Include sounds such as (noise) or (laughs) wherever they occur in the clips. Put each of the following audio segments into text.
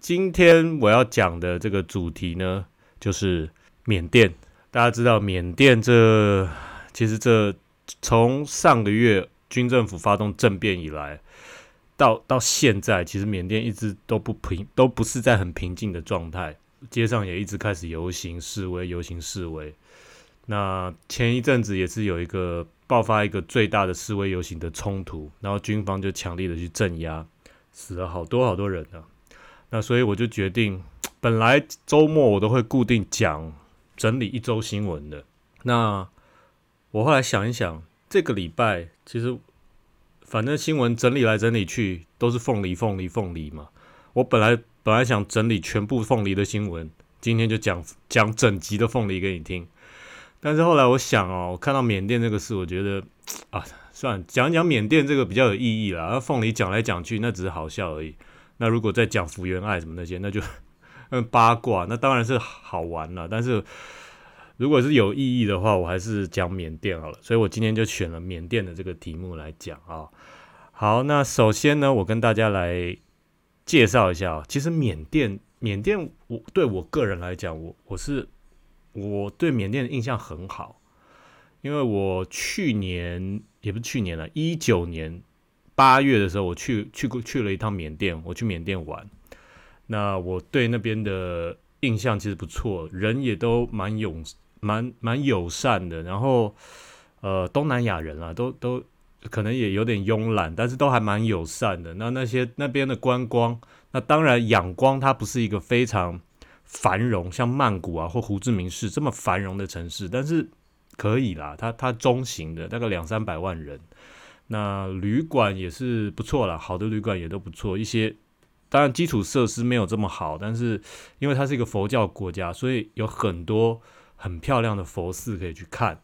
今天我要讲的这个主题呢，就是缅甸。大家知道，缅甸这其实这从上个月军政府发动政变以来，到到现在，其实缅甸一直都不平，都不是在很平静的状态。街上也一直开始游行示威，游行示威。那前一阵子也是有一个爆发一个最大的示威游行的冲突，然后军方就强力的去镇压，死了好多好多人呢。那所以我就决定，本来周末我都会固定讲整理一周新闻的。那我后来想一想，这个礼拜其实反正新闻整理来整理去都是凤梨凤梨凤梨嘛。我本来本来想整理全部凤梨的新闻，今天就讲讲整集的凤梨给你听。但是后来我想哦，我看到缅甸这个事，我觉得啊，算讲讲缅甸这个比较有意义啦。而凤梨讲来讲去，那只是好笑而已。那如果再讲福原爱什么那些，那就 (laughs) 嗯八卦，那当然是好玩了。但是如果是有意义的话，我还是讲缅甸好了。所以我今天就选了缅甸的这个题目来讲啊。好，那首先呢，我跟大家来介绍一下，其实缅甸，缅甸我对我个人来讲，我我是我对缅甸的印象很好，因为我去年也不是去年了，一九年。八月的时候，我去去过去了一趟缅甸，我去缅甸玩。那我对那边的印象其实不错，人也都蛮友蛮蛮友善的。然后，呃，东南亚人啊，都都可能也有点慵懒，但是都还蛮友善的。那那些那边的观光，那当然仰光它不是一个非常繁荣，像曼谷啊或胡志明市这么繁荣的城市，但是可以啦，它它中型的，大概两三百万人。那旅馆也是不错啦，好的旅馆也都不错。一些当然基础设施没有这么好，但是因为它是一个佛教国家，所以有很多很漂亮的佛寺可以去看。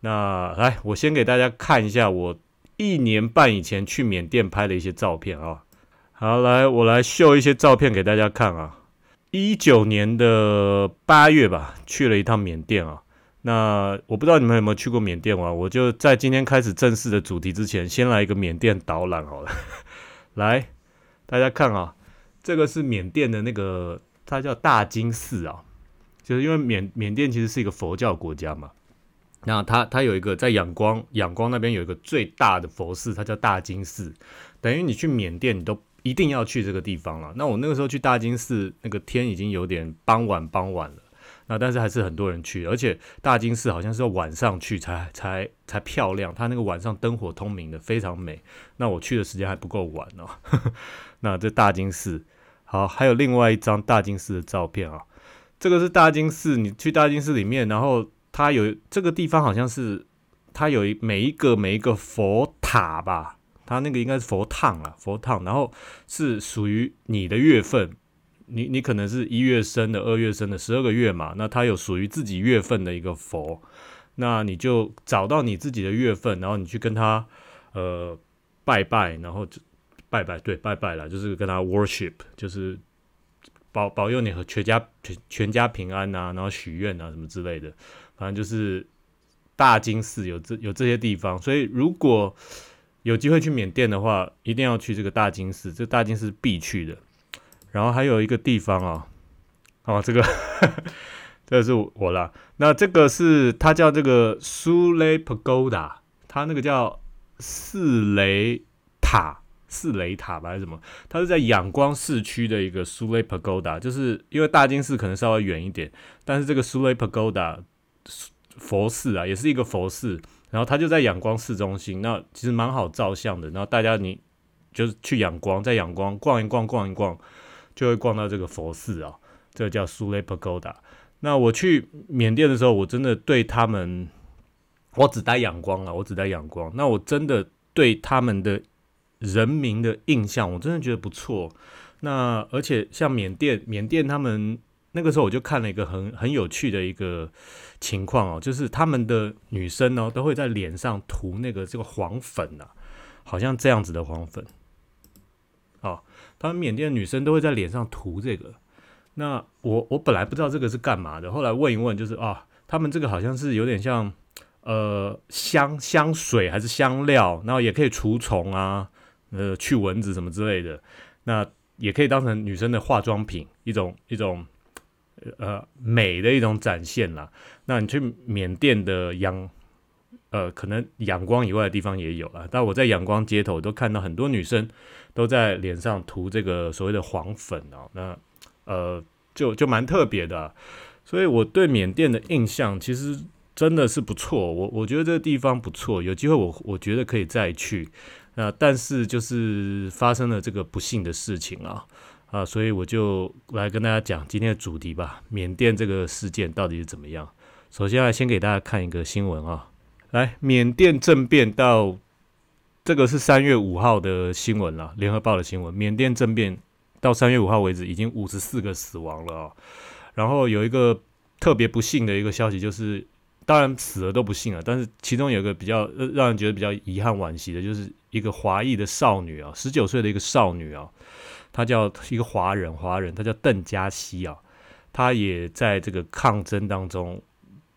那来，我先给大家看一下我一年半以前去缅甸拍的一些照片啊。好，来我来秀一些照片给大家看啊。一九年的八月吧，去了一趟缅甸啊。那我不知道你们有没有去过缅甸玩，我就在今天开始正式的主题之前，先来一个缅甸导览好了。(laughs) 来，大家看啊，这个是缅甸的那个，它叫大金寺啊，就是因为缅缅甸其实是一个佛教国家嘛，那它它有一个在仰光仰光那边有一个最大的佛寺，它叫大金寺，等于你去缅甸你都一定要去这个地方了。那我那个时候去大金寺，那个天已经有点傍晚傍晚了。那但是还是很多人去，而且大金寺好像是要晚上去才才才漂亮，它那个晚上灯火通明的非常美。那我去的时间还不够晚哦。(laughs) 那这大金寺好，还有另外一张大金寺的照片啊，这个是大金寺，你去大金寺里面，然后它有这个地方好像是它有一每一个每一个佛塔吧，它那个应该是佛堂啊，佛堂，然后是属于你的月份。你你可能是一月生的，二月生的，十二个月嘛，那它有属于自己月份的一个佛，那你就找到你自己的月份，然后你去跟他呃拜拜，然后就拜拜，对，拜拜了，就是跟他 worship，就是保保佑你和全家全全家平安呐，然后许愿啊什么之类的，反正就是大金寺有这有这些地方，所以如果有机会去缅甸的话，一定要去这个大金寺，这大金寺必去的。然后还有一个地方啊，哦，这个 (laughs) 这个是我啦。那这个是它叫这个苏雷 Pagoda，它那个叫四雷塔，四雷塔吧还是什么？它是在仰光市区的一个苏雷 Pagoda，就是因为大金寺可能稍微远一点，但是这个苏雷 Pagoda 佛寺啊，也是一个佛寺，然后它就在仰光市中心，那其实蛮好照相的。然后大家你就是去仰光，在仰光逛一逛，逛一逛。就会逛到这个佛寺啊，这个叫苏雷帕高达。那我去缅甸的时候，我真的对他们，我只带阳光啊，我只带阳光。那我真的对他们的人民的印象，我真的觉得不错。那而且像缅甸，缅甸他们那个时候，我就看了一个很很有趣的一个情况哦，就是他们的女生呢，都会在脸上涂那个这个黄粉啊，好像这样子的黄粉。他们缅甸的女生都会在脸上涂这个。那我我本来不知道这个是干嘛的，后来问一问，就是啊，他们这个好像是有点像呃香香水还是香料，然后也可以除虫啊，呃去蚊子什么之类的。那也可以当成女生的化妆品，一种一种呃美的一种展现啦。那你去缅甸的阳呃，可能阳光以外的地方也有啊，但我在阳光街头都看到很多女生都在脸上涂这个所谓的黄粉哦，那呃就就蛮特别的，所以我对缅甸的印象其实真的是不错，我我觉得这个地方不错，有机会我我觉得可以再去，那但是就是发生了这个不幸的事情啊啊，所以我就来跟大家讲今天的主题吧，缅甸这个事件到底是怎么样？首先来先给大家看一个新闻啊。来，缅甸政变到这个是三月五号的新闻了，联合报的新闻。缅甸政变到三月五号为止，已经五十四个死亡了啊。然后有一个特别不幸的一个消息，就是当然死了都不幸啊，但是其中有一个比较让人觉得比较遗憾惋惜的，就是一个华裔的少女啊，十九岁的一个少女啊，她叫一个华人，华人，她叫邓佳熙啊，她也在这个抗争当中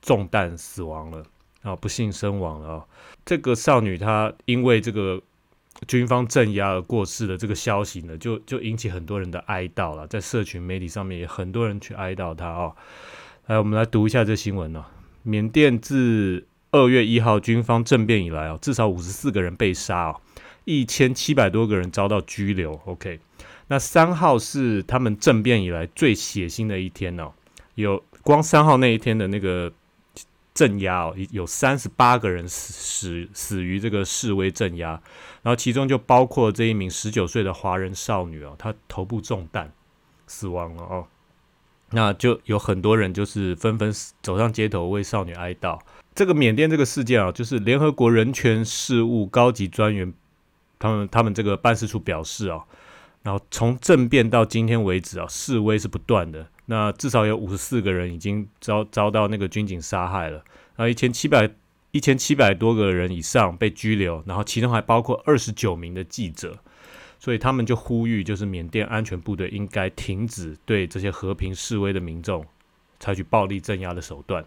中弹死亡了。啊，不幸身亡了啊！这个少女她因为这个军方镇压而过世的这个消息呢，就就引起很多人的哀悼了，在社群媒体上面也很多人去哀悼她啊。来，我们来读一下这新闻呢。缅甸自二月一号军方政变以来啊，至少五十四个人被杀啊，一千七百多个人遭到拘留。OK，那三号是他们政变以来最血腥的一天哦，有光三号那一天的那个。镇压哦，有三十八个人死死死于这个示威镇压，然后其中就包括这一名十九岁的华人少女哦，她头部中弹死亡了哦，那就有很多人就是纷纷走上街头为少女哀悼。这个缅甸这个事件啊，就是联合国人权事务高级专员他们他们这个办事处表示啊，然后从政变到今天为止啊，示威是不断的。那至少有五十四个人已经遭遭到那个军警杀害了，然后一千七百一千七百多个人以上被拘留，然后其中还包括二十九名的记者，所以他们就呼吁，就是缅甸安全部队应该停止对这些和平示威的民众采取暴力镇压的手段。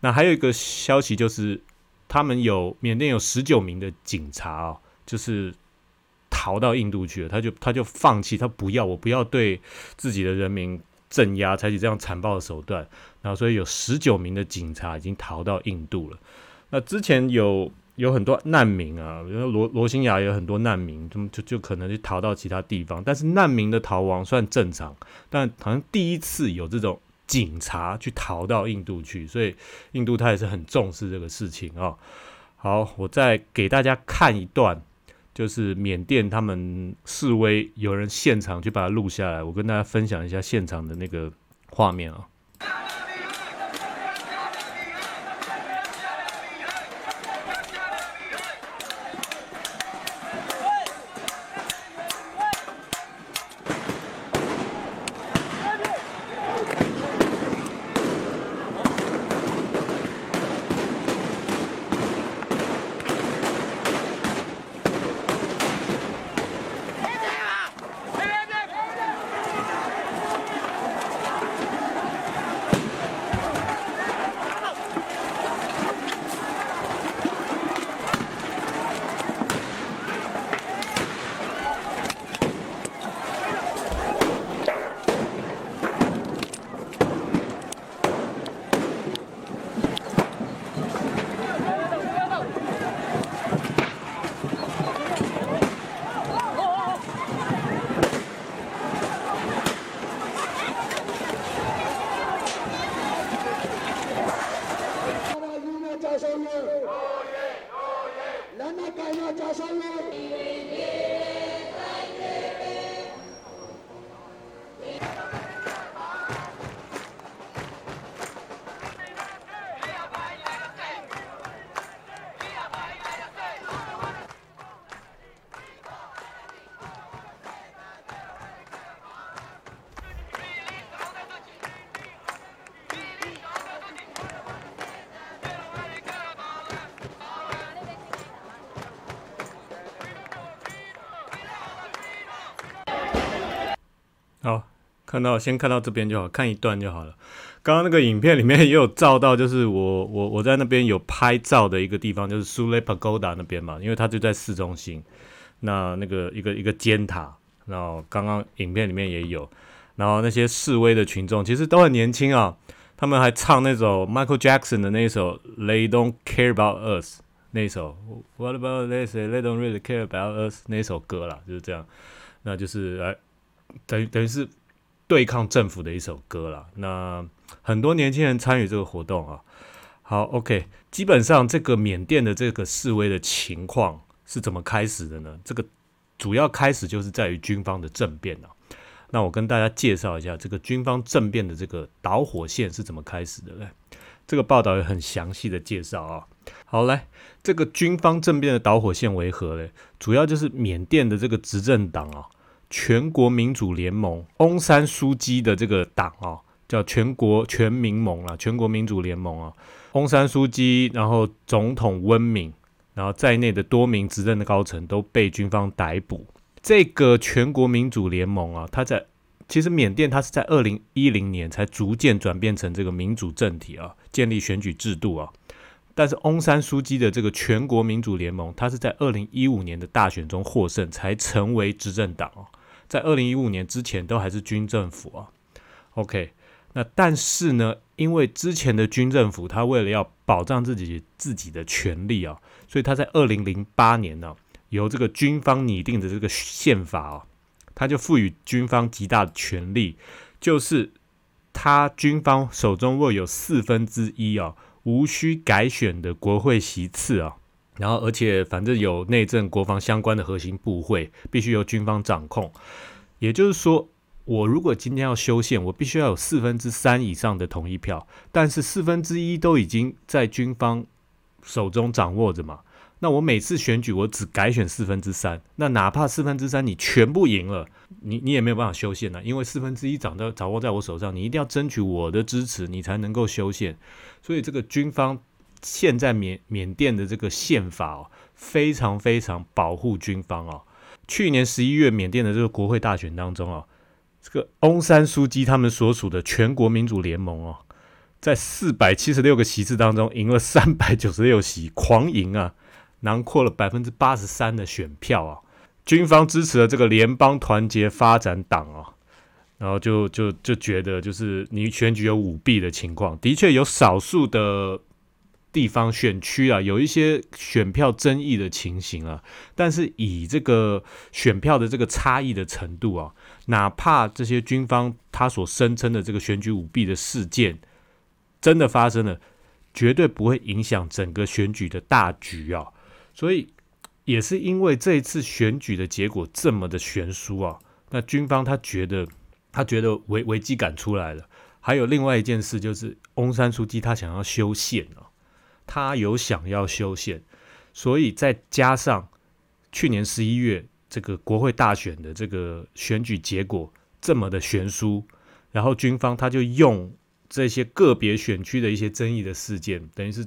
那还有一个消息就是，他们有缅甸有十九名的警察啊，就是逃到印度去了，他就他就放弃，他不要我不要对自己的人民。镇压，采取这样残暴的手段，然后所以有十九名的警察已经逃到印度了。那之前有有很多难民啊，比如说罗罗兴亚有很多难民，就就就可能就逃到其他地方。但是难民的逃亡算正常，但好像第一次有这种警察去逃到印度去，所以印度他也是很重视这个事情啊。好，我再给大家看一段。就是缅甸他们示威，有人现场去把它录下来，我跟大家分享一下现场的那个画面啊。好，看到先看到这边就好，看一段就好了。刚刚那个影片里面也有照到，就是我我我在那边有拍照的一个地方，就是苏雷帕高达那边嘛，因为它就在市中心。那那个一个一个尖塔，然后刚刚影片里面也有，然后那些示威的群众其实都很年轻啊，他们还唱那首 Michael Jackson 的那一首 They Don't Care About Us 那首 What About They Say They Don't Really Care About Us 那首歌啦，就是这样，那就是来等于等于是对抗政府的一首歌啦。那很多年轻人参与这个活动啊。好，OK，基本上这个缅甸的这个示威的情况是怎么开始的呢？这个主要开始就是在于军方的政变啊。那我跟大家介绍一下这个军方政变的这个导火线是怎么开始的。嘞，这个报道有很详细的介绍啊。好，来，这个军方政变的导火线为何嘞？主要就是缅甸的这个执政党啊，全国民主联盟翁山书记的这个党啊，叫全国全民盟啊，全国民主联盟啊。翁山书记，然后总统温敏，然后在内的多名执政的高层都被军方逮捕。这个全国民主联盟啊，它在其实缅甸它是在二零一零年才逐渐转变成这个民主政体啊，建立选举制度啊。但是翁山书记的这个全国民主联盟，它是在二零一五年的大选中获胜才成为执政党啊，在二零一五年之前都还是军政府啊。OK。那但是呢，因为之前的军政府他为了要保障自己自己的权利啊，所以他在二零零八年呢，由这个军方拟定的这个宪法啊，他就赋予军方极大的权力，就是他军方手中握有四分之一啊无需改选的国会席次啊，然后而且反正有内政国防相关的核心部会必须由军方掌控，也就是说。我如果今天要修宪，我必须要有四分之三以上的同意票，但是四分之一都已经在军方手中掌握着嘛？那我每次选举，我只改选四分之三，那哪怕四分之三你全部赢了，你你也没有办法修宪了，因为四分之一掌到掌握在我手上，你一定要争取我的支持，你才能够修宪。所以这个军方现在缅缅甸的这个宪法哦，非常非常保护军方哦。去年十一月缅甸的这个国会大选当中哦。这个翁山书记他们所属的全国民主联盟哦，在四百七十六个席次当中赢了三百九十六席，狂赢啊，囊括了百分之八十三的选票啊。军方支持了这个联邦团结发展党啊，然后就就就觉得就是你选举有舞弊的情况，的确有少数的。地方选区啊，有一些选票争议的情形啊，但是以这个选票的这个差异的程度啊，哪怕这些军方他所声称的这个选举舞弊的事件真的发生了，绝对不会影响整个选举的大局啊。所以也是因为这一次选举的结果这么的悬殊啊，那军方他觉得他觉得危危机感出来了。还有另外一件事就是翁山书记他想要修宪啊。他有想要修宪，所以再加上去年十一月这个国会大选的这个选举结果这么的悬殊，然后军方他就用这些个别选区的一些争议的事件，等于是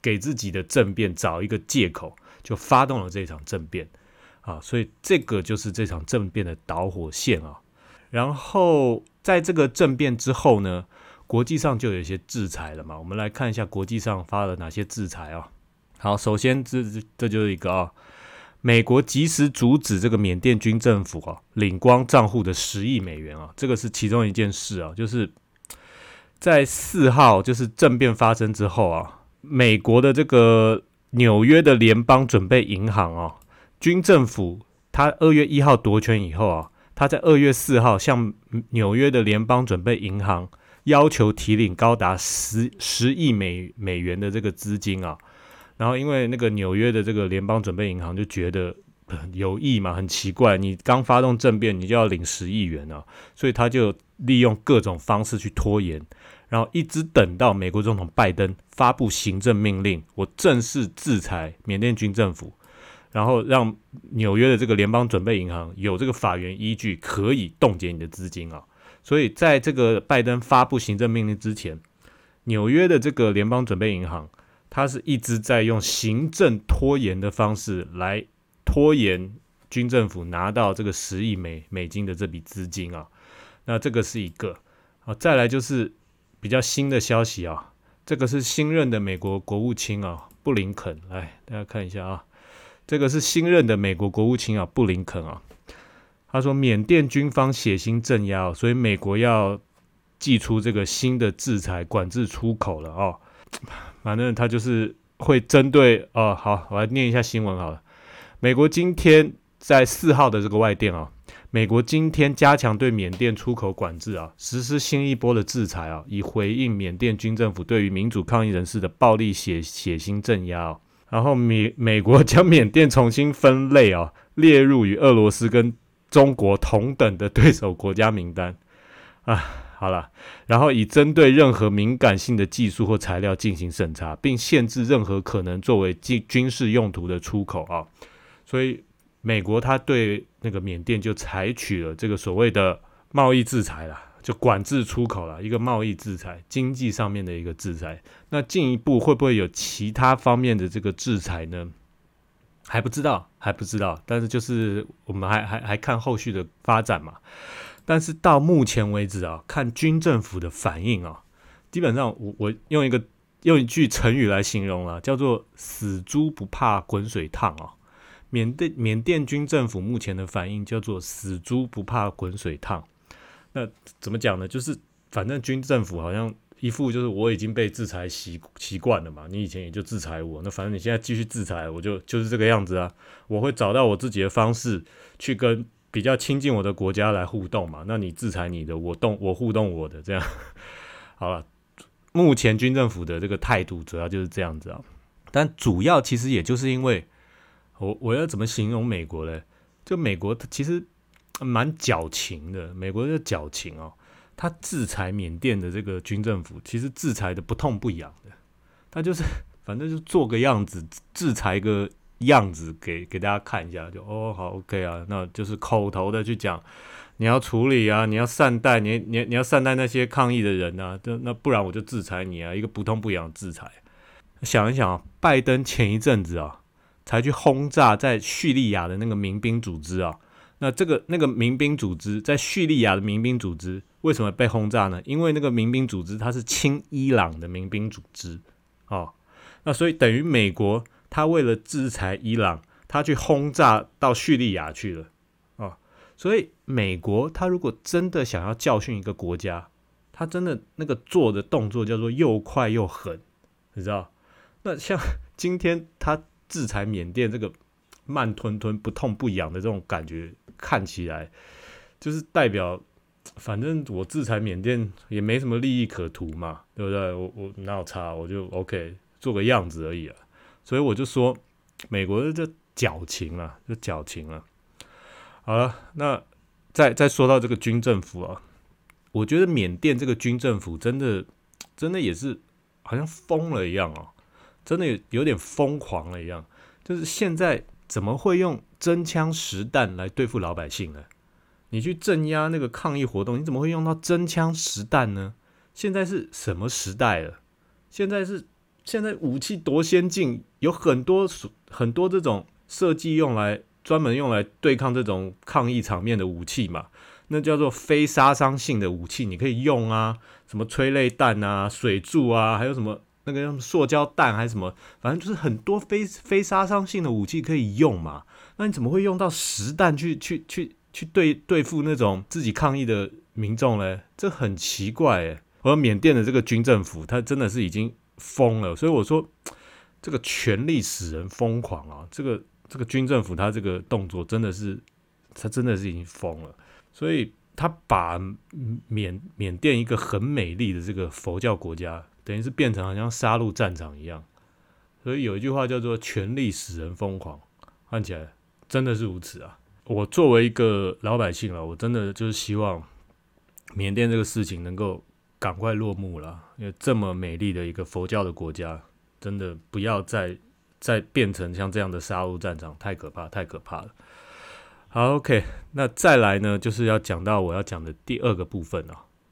给自己的政变找一个借口，就发动了这场政变啊，所以这个就是这场政变的导火线啊。然后在这个政变之后呢？国际上就有一些制裁了嘛，我们来看一下国际上发了哪些制裁啊。好，首先这这就是一个啊，美国及时阻止这个缅甸军政府啊领光账户的十亿美元啊，这个是其中一件事啊，就是在四号就是政变发生之后啊，美国的这个纽约的联邦准备银行啊，军政府他二月一号夺权以后啊，他在二月四号向纽约的联邦准备银行。要求提领高达十十亿美美元的这个资金啊，然后因为那个纽约的这个联邦准备银行就觉得有意嘛，很奇怪，你刚发动政变，你就要领十亿元啊，所以他就利用各种方式去拖延，然后一直等到美国总统拜登发布行政命令，我正式制裁缅甸军政府，然后让纽约的这个联邦准备银行有这个法源依据，可以冻结你的资金啊。所以，在这个拜登发布行政命令之前，纽约的这个联邦准备银行，它是一直在用行政拖延的方式来拖延军政府拿到这个十亿美美金的这笔资金啊。那这个是一个啊，再来就是比较新的消息啊，这个是新任的美国国务卿啊，布林肯，来大家看一下啊，这个是新任的美国国务卿啊，布林肯啊。他说缅甸军方血腥镇压，所以美国要祭出这个新的制裁管制出口了哦。(sighs) 反正他就是会针对哦，好，我来念一下新闻好了。美国今天在四号的这个外电啊，美国今天加强对缅甸出口管制啊，实施新一波的制裁啊，以回应缅甸军政府对于民主抗议人士的暴力血血腥镇压。然后美美国将缅甸重新分类啊，列入与俄罗斯跟中国同等的对手国家名单啊。好了，然后以针对任何敏感性的技术或材料进行审查，并限制任何可能作为军军事用途的出口啊。所以美国他对那个缅甸就采取了这个所谓的贸易制裁了，就管制出口了，一个贸易制裁，经济上面的一个制裁。那进一步会不会有其他方面的这个制裁呢？还不知道，还不知道。但是就是我们还还还看后续的发展嘛。但是到目前为止啊，看军政府的反应啊，基本上我我用一个用一句成语来形容了，叫做“死猪不怕滚水烫”啊。缅甸缅甸军政府目前的反应叫做“死猪不怕滚水烫”。那怎么讲呢？就是反正军政府好像一副就是我已经被制裁习习惯了嘛，你以前也就制裁我，那反正你现在继续制裁，我就就是这个样子啊。我会找到我自己的方式去跟。比较亲近我的国家来互动嘛？那你制裁你的，我动我互动我的，这样 (laughs) 好了。目前军政府的这个态度主要就是这样子啊。但主要其实也就是因为我我要怎么形容美国嘞？就美国其实蛮矫情的，美国的矫情哦。他制裁缅甸的这个军政府，其实制裁的不痛不痒的，他就是 (laughs) 反正就做个样子，制裁个。样子给给大家看一下，就哦好 OK 啊，那就是口头的去讲，你要处理啊，你要善待你你你要善待那些抗议的人啊，那那不然我就制裁你啊，一个不痛不痒制裁。想一想啊，拜登前一阵子啊，才去轰炸在叙利亚的那个民兵组织啊，那这个那个民兵组织在叙利亚的民兵组织为什么被轰炸呢？因为那个民兵组织它是亲伊朗的民兵组织哦，那所以等于美国。他为了制裁伊朗，他去轰炸到叙利亚去了啊！所以美国他如果真的想要教训一个国家，他真的那个做的动作叫做又快又狠，你知道？那像今天他制裁缅甸这个慢吞吞、不痛不痒的这种感觉，看起来就是代表，反正我制裁缅甸也没什么利益可图嘛，对不对？我我哪有差？我就 OK 做个样子而已啊。所以我就说，美国的这矫情啊，就矫情啊。好了，那再再说到这个军政府啊，我觉得缅甸这个军政府真的真的也是好像疯了一样哦，真的有点疯狂了一样。就是现在怎么会用真枪实弹来对付老百姓呢？你去镇压那个抗议活动，你怎么会用到真枪实弹呢？现在是什么时代了？现在是。现在武器多先进，有很多很多这种设计用来专门用来对抗这种抗议场面的武器嘛，那叫做非杀伤性的武器，你可以用啊，什么催泪弹啊、水柱啊，还有什么那个用塑胶弹还是什么，反正就是很多非非杀伤性的武器可以用嘛。那你怎么会用到实弹去去去去对对付那种自己抗议的民众嘞？这很奇怪诶。而缅甸的这个军政府，他真的是已经。疯了，所以我说这个权力使人疯狂啊！这个这个军政府他这个动作真的是，他真的是已经疯了。所以他把缅缅甸一个很美丽的这个佛教国家，等于是变成好像杀戮战场一样。所以有一句话叫做“权力使人疯狂”，看起来真的是如此啊！我作为一个老百姓啊，我真的就是希望缅甸这个事情能够。赶快落幕了，因为这么美丽的一个佛教的国家，真的不要再再变成像这样的杀戮战场，太可怕，太可怕了。好，OK，那再来呢，就是要讲到我要讲的第二个部分啊。